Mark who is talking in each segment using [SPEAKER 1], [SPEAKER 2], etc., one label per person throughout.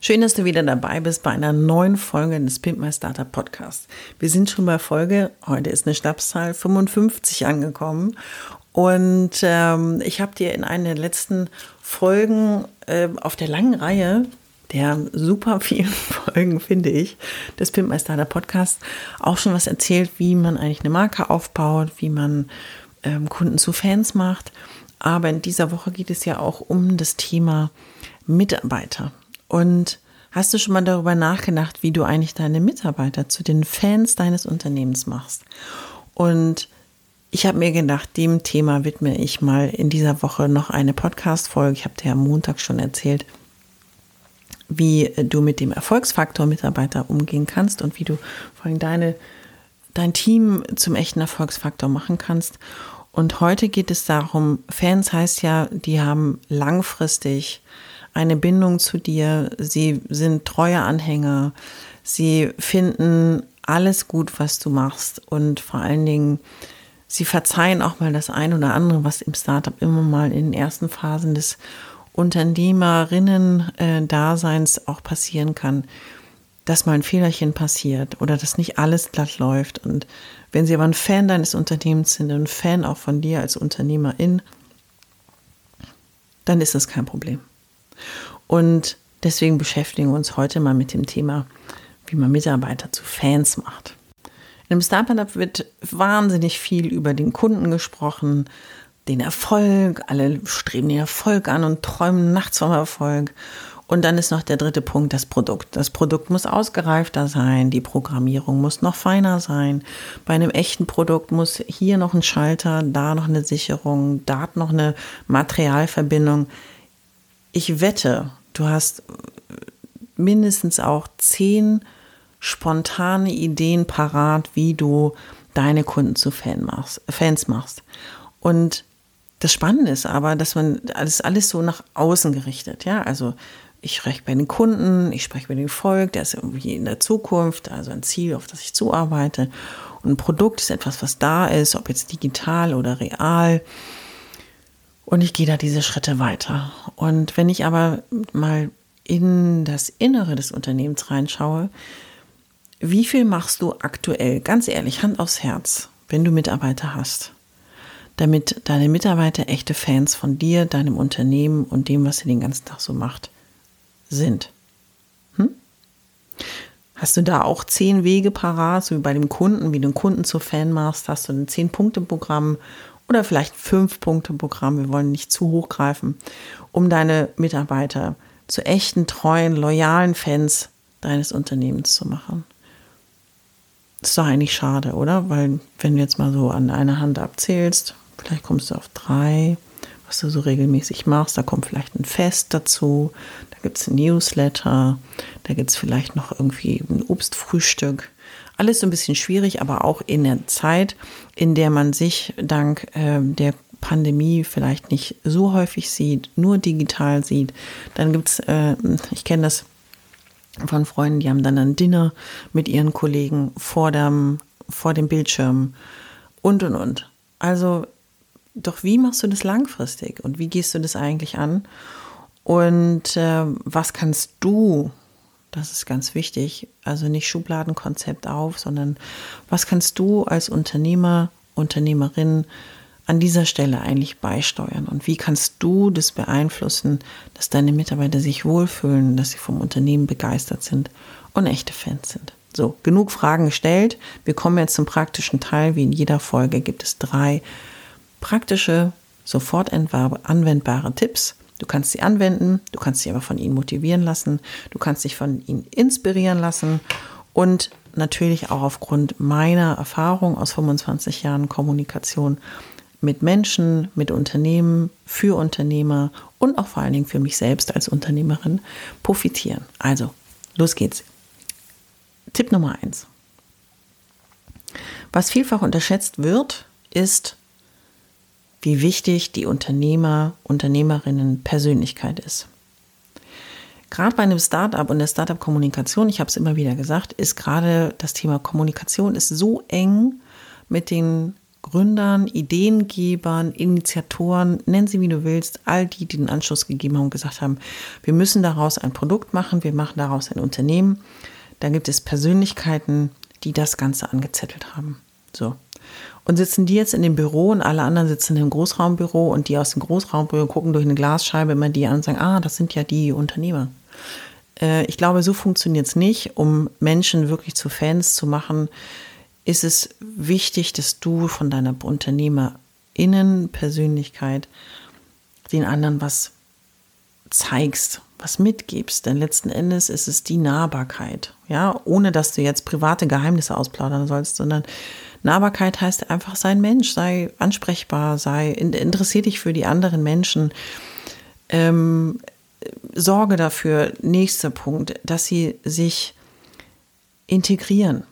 [SPEAKER 1] Schön, dass du wieder dabei bist bei einer neuen Folge des Pimp My Startup Podcasts. Wir sind schon bei Folge, heute ist eine Schnapszahl 55 angekommen und ähm, ich habe dir in einer der letzten Folgen äh, auf der langen Reihe der super vielen Folgen, finde ich, des Pimpmeister der Podcast auch schon was erzählt, wie man eigentlich eine Marke aufbaut, wie man ähm, Kunden zu Fans macht. Aber in dieser Woche geht es ja auch um das Thema Mitarbeiter. Und hast du schon mal darüber nachgedacht, wie du eigentlich deine Mitarbeiter zu den Fans deines Unternehmens machst? Und ich habe mir gedacht, dem Thema widme ich mal in dieser Woche noch eine Podcast-Folge. Ich habe dir am Montag schon erzählt, wie du mit dem Erfolgsfaktor Mitarbeiter umgehen kannst und wie du vor allem deine, dein Team zum echten Erfolgsfaktor machen kannst. Und heute geht es darum, Fans heißt ja, die haben langfristig eine Bindung zu dir, sie sind treue Anhänger, sie finden alles gut, was du machst und vor allen Dingen Sie verzeihen auch mal das ein oder andere, was im Startup immer mal in den ersten Phasen des Unternehmerinnen-Daseins auch passieren kann, dass mal ein Fehlerchen passiert oder dass nicht alles glatt läuft. Und wenn Sie aber ein Fan deines Unternehmens sind und ein Fan auch von dir als Unternehmerin, dann ist das kein Problem. Und deswegen beschäftigen wir uns heute mal mit dem Thema, wie man Mitarbeiter zu Fans macht. In einem Startup wird wahnsinnig viel über den Kunden gesprochen, den Erfolg. Alle streben den Erfolg an und träumen nachts vom Erfolg. Und dann ist noch der dritte Punkt das Produkt. Das Produkt muss ausgereifter sein, die Programmierung muss noch feiner sein. Bei einem echten Produkt muss hier noch ein Schalter, da noch eine Sicherung, da noch eine Materialverbindung. Ich wette, du hast mindestens auch zehn spontane Ideen parat, wie du deine Kunden zu Fan machst, Fans machst. Und das Spannende ist aber, dass man alles, alles so nach außen gerichtet, ja, also ich spreche bei den Kunden, ich spreche bei dem Volk, der ist irgendwie in der Zukunft, also ein Ziel, auf das ich zuarbeite. Und ein Produkt ist etwas, was da ist, ob jetzt digital oder real. Und ich gehe da diese Schritte weiter. Und wenn ich aber mal in das Innere des Unternehmens reinschaue, wie viel machst du aktuell, ganz ehrlich, Hand aufs Herz, wenn du Mitarbeiter hast, damit deine Mitarbeiter echte Fans von dir, deinem Unternehmen und dem, was ihr den ganzen Tag so macht, sind? Hm? Hast du da auch zehn Wege parat, so wie bei dem Kunden, wie du einen Kunden zu Fan machst? Hast du ein Zehn-Punkte-Programm oder vielleicht Fünf-Punkte-Programm? Wir wollen nicht zu hoch greifen, um deine Mitarbeiter zu echten, treuen, loyalen Fans deines Unternehmens zu machen. Das ist doch eigentlich schade, oder? Weil wenn du jetzt mal so an einer Hand abzählst, vielleicht kommst du auf drei, was du so regelmäßig machst. Da kommt vielleicht ein Fest dazu, da gibt es ein Newsletter, da gibt es vielleicht noch irgendwie ein Obstfrühstück. Alles so ein bisschen schwierig, aber auch in der Zeit, in der man sich dank äh, der Pandemie vielleicht nicht so häufig sieht, nur digital sieht. Dann gibt es, äh, ich kenne das von Freunden, die haben dann ein Dinner mit ihren Kollegen vor dem, vor dem Bildschirm und und und. Also, doch wie machst du das langfristig und wie gehst du das eigentlich an? Und äh, was kannst du, das ist ganz wichtig, also nicht Schubladenkonzept auf, sondern was kannst du als Unternehmer, Unternehmerin an dieser Stelle eigentlich beisteuern? Und wie kannst du das beeinflussen, dass deine Mitarbeiter sich wohlfühlen, dass sie vom Unternehmen begeistert sind und echte Fans sind? So, genug Fragen gestellt. Wir kommen jetzt zum praktischen Teil. Wie in jeder Folge gibt es drei praktische, sofort anwendbare Tipps, Du kannst sie anwenden, du kannst sie aber von ihnen motivieren lassen, du kannst dich von ihnen inspirieren lassen und natürlich auch aufgrund meiner Erfahrung aus 25 Jahren Kommunikation mit Menschen, mit Unternehmen, für Unternehmer und auch vor allen Dingen für mich selbst als Unternehmerin profitieren. Also, los geht's. Tipp Nummer eins. Was vielfach unterschätzt wird, ist, wie wichtig die Unternehmer, Unternehmerinnen Persönlichkeit ist. Gerade bei einem Startup und der Startup-Kommunikation, ich habe es immer wieder gesagt, ist gerade das Thema Kommunikation ist so eng mit den Gründern, Ideengebern, Initiatoren, nenn sie wie du willst, all die, die den Anschluss gegeben haben und gesagt haben, wir müssen daraus ein Produkt machen, wir machen daraus ein Unternehmen. Dann gibt es Persönlichkeiten, die das Ganze angezettelt haben. So. Und sitzen die jetzt in dem Büro und alle anderen sitzen im Großraumbüro und die aus dem Großraumbüro gucken durch eine Glasscheibe immer die an und sagen, ah, das sind ja die Unternehmer. Äh, ich glaube, so funktioniert es nicht. Um Menschen wirklich zu Fans zu machen, ist es wichtig, dass du von deiner Unternehmerinnen-Persönlichkeit den anderen was zeigst, was mitgibst. Denn letzten Endes ist es die Nahbarkeit. Ja, ohne dass du jetzt private Geheimnisse ausplaudern sollst, sondern Nahbarkeit heißt einfach, sei ein Mensch, sei ansprechbar, sei, interessier dich für die anderen Menschen. Ähm, sorge dafür, nächster Punkt, dass sie sich integrieren.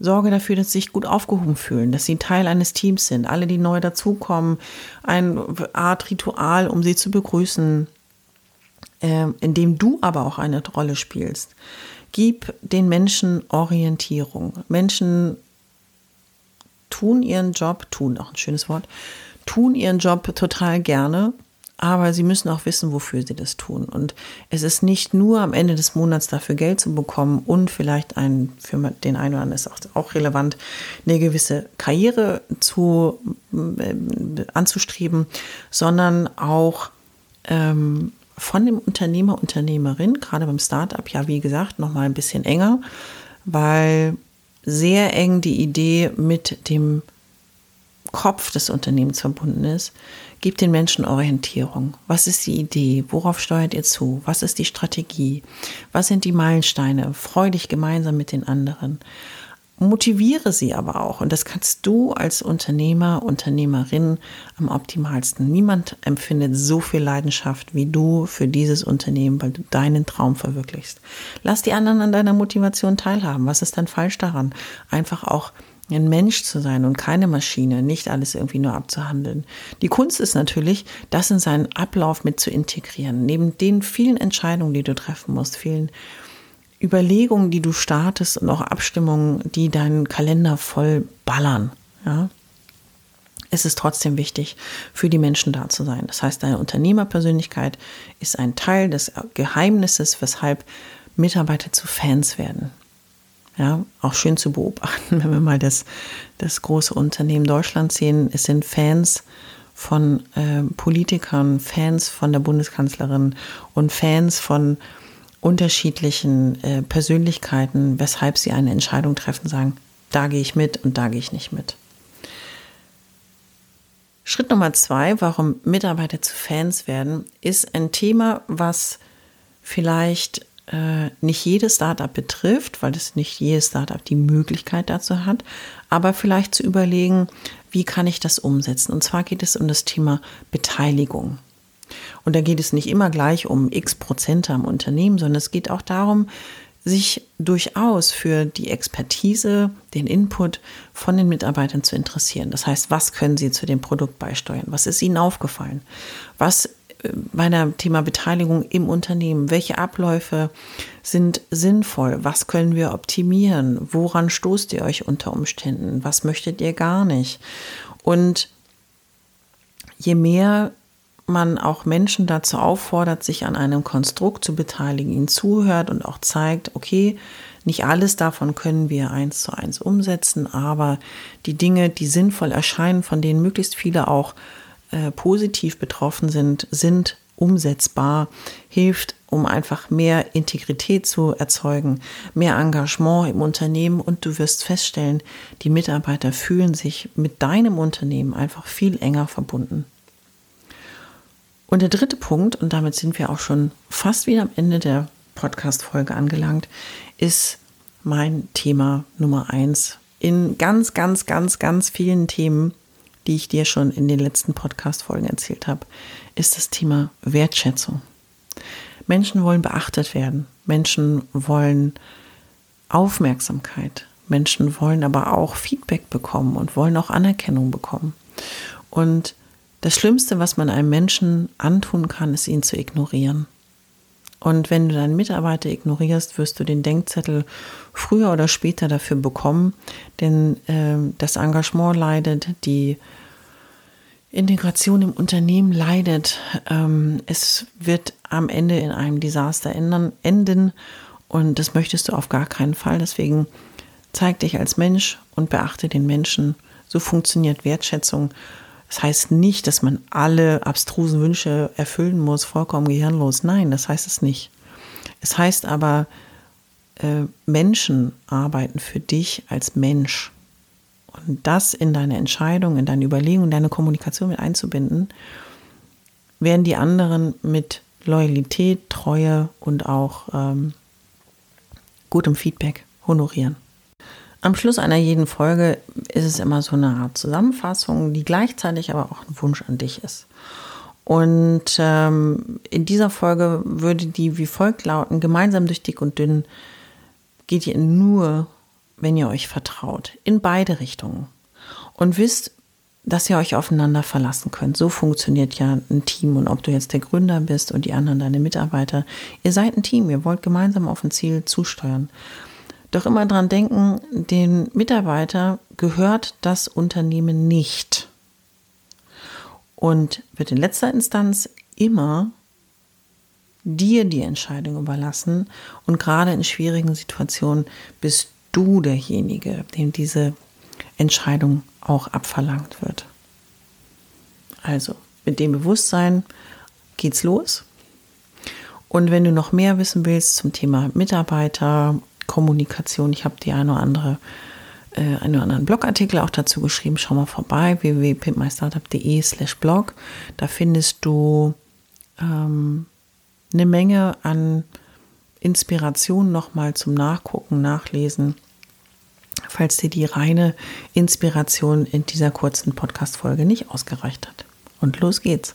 [SPEAKER 1] Sorge dafür, dass sie sich gut aufgehoben fühlen, dass sie Teil eines Teams sind. Alle, die neu dazukommen, eine Art Ritual, um sie zu begrüßen, in dem du aber auch eine Rolle spielst. Gib den Menschen Orientierung. Menschen tun ihren Job, tun auch ein schönes Wort, tun ihren Job total gerne, aber sie müssen auch wissen, wofür sie das tun. Und es ist nicht nur am Ende des Monats dafür Geld zu bekommen und vielleicht ein, für den einen oder anderen ist auch, auch relevant, eine gewisse Karriere zu, äh, anzustreben, sondern auch ähm, von dem Unternehmer, Unternehmerin, gerade beim Startup, ja, wie gesagt, nochmal ein bisschen enger, weil sehr eng die Idee mit dem Kopf des Unternehmens verbunden ist, gibt den Menschen Orientierung. Was ist die Idee? Worauf steuert ihr zu? Was ist die Strategie? Was sind die Meilensteine? Freu dich gemeinsam mit den anderen motiviere sie aber auch. Und das kannst du als Unternehmer, Unternehmerin am optimalsten. Niemand empfindet so viel Leidenschaft wie du für dieses Unternehmen, weil du deinen Traum verwirklichst. Lass die anderen an deiner Motivation teilhaben. Was ist denn falsch daran? Einfach auch ein Mensch zu sein und keine Maschine, nicht alles irgendwie nur abzuhandeln. Die Kunst ist natürlich, das in seinen Ablauf mit zu integrieren. Neben den vielen Entscheidungen, die du treffen musst, vielen Überlegungen, die du startest und auch Abstimmungen, die deinen Kalender voll ballern. Ja? Es ist trotzdem wichtig, für die Menschen da zu sein. Das heißt, deine Unternehmerpersönlichkeit ist ein Teil des Geheimnisses, weshalb Mitarbeiter zu Fans werden. Ja, auch schön zu beobachten, wenn wir mal das, das große Unternehmen Deutschland sehen. Es sind Fans von äh, Politikern, Fans von der Bundeskanzlerin und Fans von unterschiedlichen äh, Persönlichkeiten, weshalb sie eine Entscheidung treffen, sagen, da gehe ich mit und da gehe ich nicht mit. Schritt Nummer zwei, warum Mitarbeiter zu Fans werden, ist ein Thema, was vielleicht äh, nicht jedes Startup betrifft, weil es nicht jedes Startup die Möglichkeit dazu hat, aber vielleicht zu überlegen, wie kann ich das umsetzen? Und zwar geht es um das Thema Beteiligung. Und da geht es nicht immer gleich um x Prozent am Unternehmen, sondern es geht auch darum, sich durchaus für die Expertise, den Input von den Mitarbeitern zu interessieren. Das heißt, was können sie zu dem Produkt beisteuern? Was ist ihnen aufgefallen? Was äh, bei dem Thema Beteiligung im Unternehmen, welche Abläufe sind sinnvoll? Was können wir optimieren? Woran stoßt ihr euch unter Umständen? Was möchtet ihr gar nicht? Und je mehr man auch Menschen dazu auffordert, sich an einem Konstrukt zu beteiligen, ihnen zuhört und auch zeigt, okay, nicht alles davon können wir eins zu eins umsetzen, aber die Dinge, die sinnvoll erscheinen, von denen möglichst viele auch äh, positiv betroffen sind, sind umsetzbar, hilft, um einfach mehr Integrität zu erzeugen, mehr Engagement im Unternehmen und du wirst feststellen, die Mitarbeiter fühlen sich mit deinem Unternehmen einfach viel enger verbunden. Und der dritte Punkt, und damit sind wir auch schon fast wieder am Ende der Podcast-Folge angelangt, ist mein Thema Nummer eins in ganz, ganz, ganz, ganz vielen Themen, die ich dir schon in den letzten Podcast-Folgen erzählt habe, ist das Thema Wertschätzung. Menschen wollen beachtet werden. Menschen wollen Aufmerksamkeit. Menschen wollen aber auch Feedback bekommen und wollen auch Anerkennung bekommen. Und das Schlimmste, was man einem Menschen antun kann, ist ihn zu ignorieren. Und wenn du deinen Mitarbeiter ignorierst, wirst du den Denkzettel früher oder später dafür bekommen, denn äh, das Engagement leidet, die Integration im Unternehmen leidet. Ähm, es wird am Ende in einem Desaster ändern, enden und das möchtest du auf gar keinen Fall. Deswegen zeig dich als Mensch und beachte den Menschen. So funktioniert Wertschätzung. Das heißt nicht, dass man alle abstrusen Wünsche erfüllen muss, vollkommen gehirnlos. Nein, das heißt es nicht. Es heißt aber, äh, Menschen arbeiten für dich als Mensch. Und das in deine Entscheidung, in deine Überlegung, in deine Kommunikation mit einzubinden, werden die anderen mit Loyalität, Treue und auch ähm, gutem Feedback honorieren. Am Schluss einer jeden Folge ist es immer so eine Art Zusammenfassung, die gleichzeitig aber auch ein Wunsch an dich ist. Und ähm, in dieser Folge würde die wie folgt lauten: Gemeinsam durch dick und dünn geht ihr nur, wenn ihr euch vertraut, in beide Richtungen und wisst, dass ihr euch aufeinander verlassen könnt. So funktioniert ja ein Team. Und ob du jetzt der Gründer bist und die anderen deine Mitarbeiter, ihr seid ein Team, ihr wollt gemeinsam auf ein Ziel zusteuern. Doch immer dran denken, den Mitarbeiter gehört das Unternehmen nicht. Und wird in letzter Instanz immer dir die Entscheidung überlassen. Und gerade in schwierigen Situationen bist du derjenige, dem diese Entscheidung auch abverlangt wird. Also mit dem Bewusstsein geht's los. Und wenn du noch mehr wissen willst zum Thema Mitarbeiter, Kommunikation. Ich habe die eine oder andere, äh, einen oder anderen Blogartikel auch dazu geschrieben. Schau mal vorbei, www.pimpmystartup.de slash blog. Da findest du ähm, eine Menge an Inspiration nochmal zum Nachgucken, Nachlesen, falls dir die reine Inspiration in dieser kurzen Podcast-Folge nicht ausgereicht hat. Und los geht's.